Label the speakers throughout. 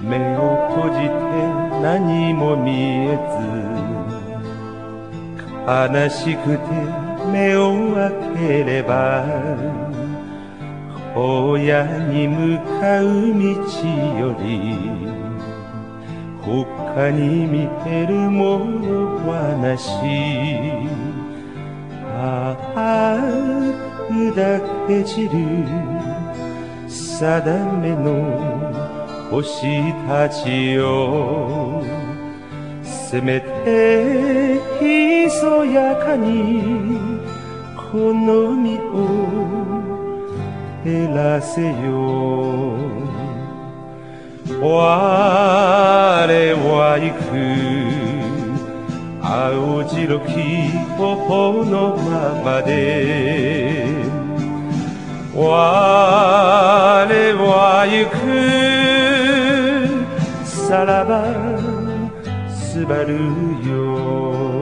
Speaker 1: 目を閉じて何も見えず悲しくて目を開ければ親に向かう道より他に見てるもの話ああ砕け散る定めの星たちよ。せめてひそやかにこの身を減らせよ。我は行く青白き頬のままで。我は行くさらばすばるよ。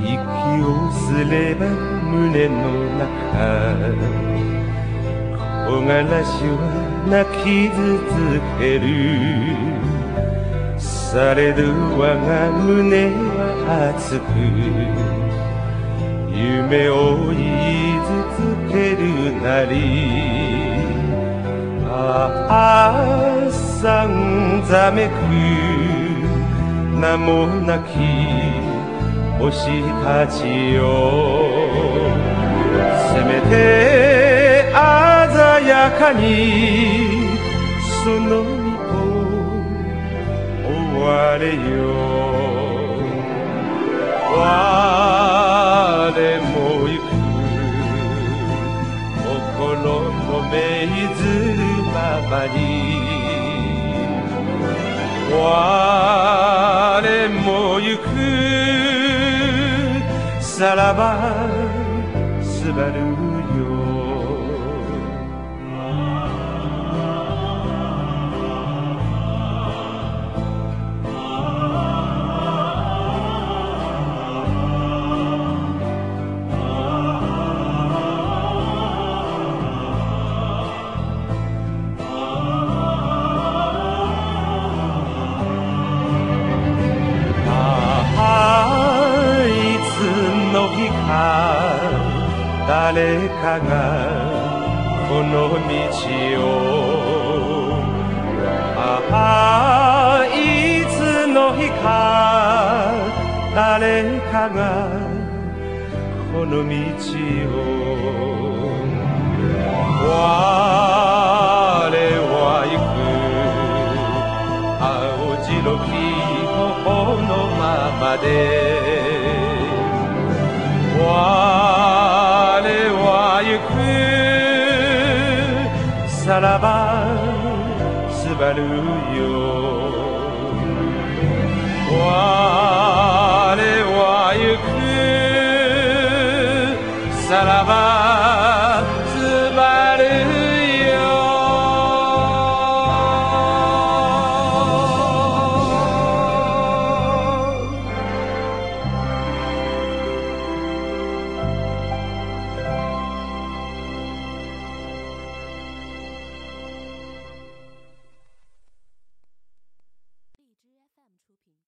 Speaker 1: 息をすれば胸の中木枯らしは泣き続けるされど我が胸は熱く夢を言い続けるなり。ああさんざめく名もなき星たちよ。鮮やかにその身を追われよ我も行く心の命ずるままに。我も行く。さらばすばる誰かがこの道をああいつの日か誰かがこの道を我は行く。青白き頬のままで。valıyor